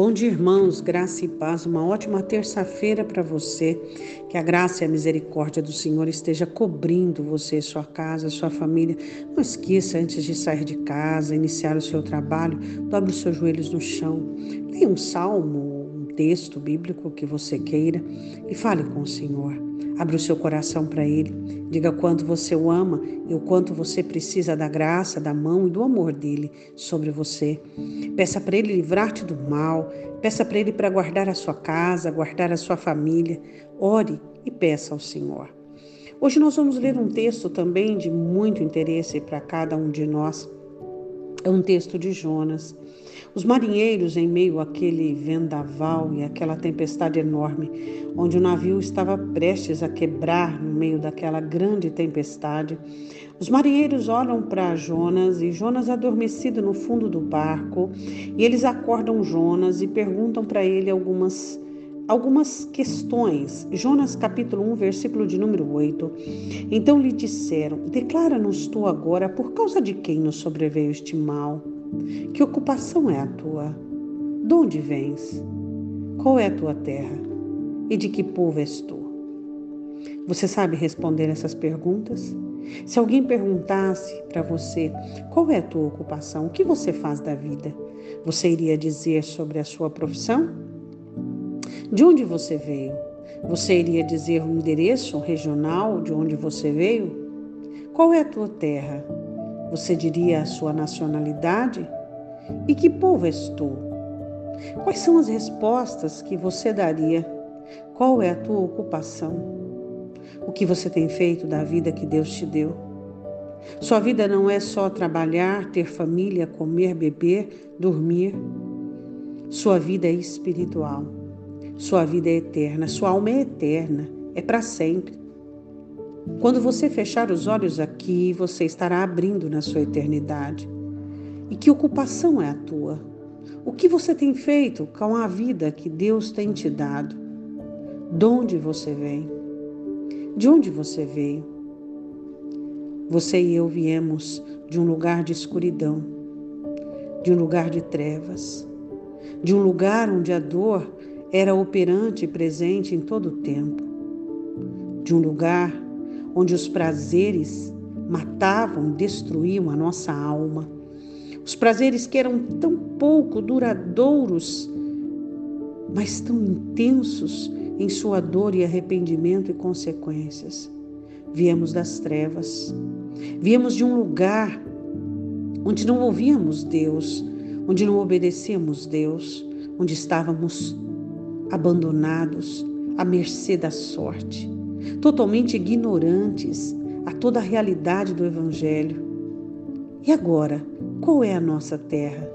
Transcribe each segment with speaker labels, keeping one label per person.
Speaker 1: Bom dia, irmãos, graça e paz. Uma ótima terça-feira para você. Que a graça e a misericórdia do Senhor esteja cobrindo você, sua casa, sua família. Não esqueça, antes de sair de casa, iniciar o seu trabalho, dobre os seus joelhos no chão. Leia um salmo, texto bíblico que você queira e fale com o Senhor. Abra o seu coração para Ele. Diga quanto você o ama e o quanto você precisa da graça, da mão e do amor dele sobre você. Peça para Ele livrar-te do mal. Peça para Ele para guardar a sua casa, guardar a sua família. Ore e peça ao Senhor. Hoje nós vamos ler um texto também de muito interesse para cada um de nós. É um texto de Jonas. Os marinheiros, em meio àquele vendaval e aquela tempestade enorme, onde o navio estava prestes a quebrar no meio daquela grande tempestade, os marinheiros olham para Jonas e Jonas adormecido no fundo do barco, e eles acordam Jonas e perguntam para ele algumas algumas questões. Jonas capítulo 1, versículo de número 8. Então lhe disseram: Declara-nos tu agora por causa de quem nos sobreveio este mal. Que ocupação é a tua? De onde vens? Qual é a tua terra? E de que povo és tu? Você sabe responder essas perguntas? Se alguém perguntasse para você qual é a tua ocupação, o que você faz da vida, você iria dizer sobre a sua profissão? De onde você veio? Você iria dizer o um endereço regional de onde você veio? Qual é a tua terra? Você diria a sua nacionalidade? E que povo és tu? Quais são as respostas que você daria? Qual é a tua ocupação? O que você tem feito da vida que Deus te deu? Sua vida não é só trabalhar, ter família, comer, beber, dormir. Sua vida é espiritual. Sua vida é eterna. Sua alma é eterna. É para sempre. Quando você fechar os olhos aqui, você estará abrindo na sua eternidade. E que ocupação é a tua? O que você tem feito com a vida que Deus tem te dado? De onde você vem? De onde você veio? Você e eu viemos de um lugar de escuridão, de um lugar de trevas, de um lugar onde a dor era operante e presente em todo o tempo, de um lugar onde os prazeres matavam, destruíam a nossa alma. Os prazeres que eram tão pouco duradouros, mas tão intensos em sua dor e arrependimento e consequências. Viemos das trevas, viemos de um lugar onde não ouvíamos Deus, onde não obedecíamos Deus, onde estávamos abandonados à mercê da sorte totalmente ignorantes a toda a realidade do Evangelho. E agora, qual é a nossa terra?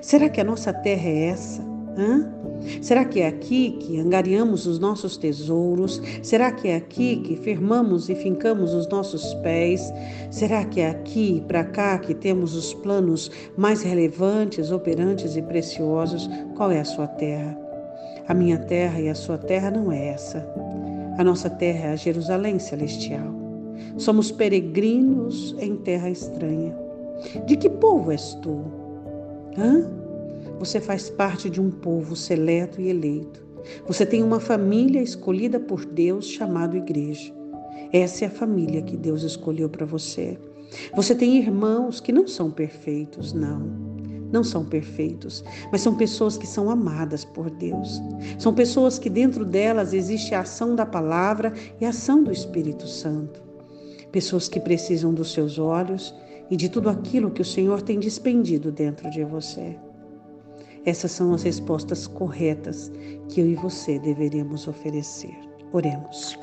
Speaker 1: Será que a nossa terra é essa? Hã? Será que é aqui que angariamos os nossos tesouros? Será que é aqui que firmamos e fincamos os nossos pés? Será que é aqui para cá que temos os planos mais relevantes, operantes e preciosos? Qual é a sua terra? A minha terra e a sua terra não é essa. A nossa terra é a Jerusalém celestial. Somos peregrinos em terra estranha. De que povo és tu? Hã? Você faz parte de um povo seleto e eleito. Você tem uma família escolhida por Deus chamado igreja. Essa é a família que Deus escolheu para você. Você tem irmãos que não são perfeitos, não não são perfeitos, mas são pessoas que são amadas por Deus. São pessoas que dentro delas existe a ação da palavra e a ação do Espírito Santo. Pessoas que precisam dos seus olhos e de tudo aquilo que o Senhor tem despendido dentro de você. Essas são as respostas corretas que eu e você deveríamos oferecer. Oremos.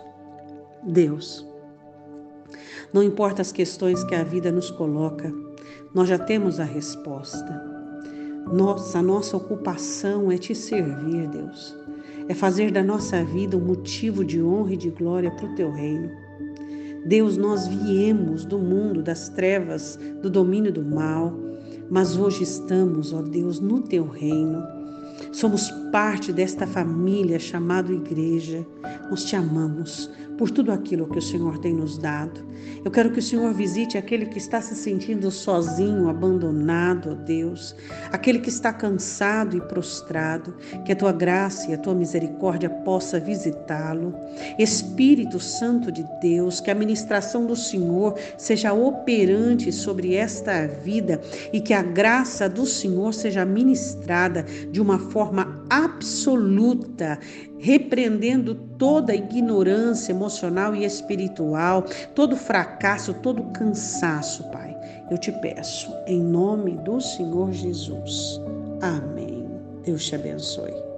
Speaker 1: Deus, não importa as questões que a vida nos coloca, nós já temos a resposta. Nossa, nossa ocupação é te servir, Deus. É fazer da nossa vida um motivo de honra e de glória para o teu reino. Deus, nós viemos do mundo das trevas, do domínio do mal, mas hoje estamos, ó Deus, no teu reino. Somos parte desta família chamada igreja. Nós te amamos por tudo aquilo que o Senhor tem nos dado. Eu quero que o Senhor visite aquele que está se sentindo sozinho, abandonado, ó Deus, aquele que está cansado e prostrado, que a tua graça e a tua misericórdia possa visitá-lo. Espírito Santo de Deus, que a ministração do Senhor seja operante sobre esta vida e que a graça do Senhor seja ministrada de uma forma absoluta, repreendendo toda ignorância emocional e espiritual, todo fracasso, todo cansaço, Pai. Eu te peço, em nome do Senhor Jesus. Amém. Deus te abençoe.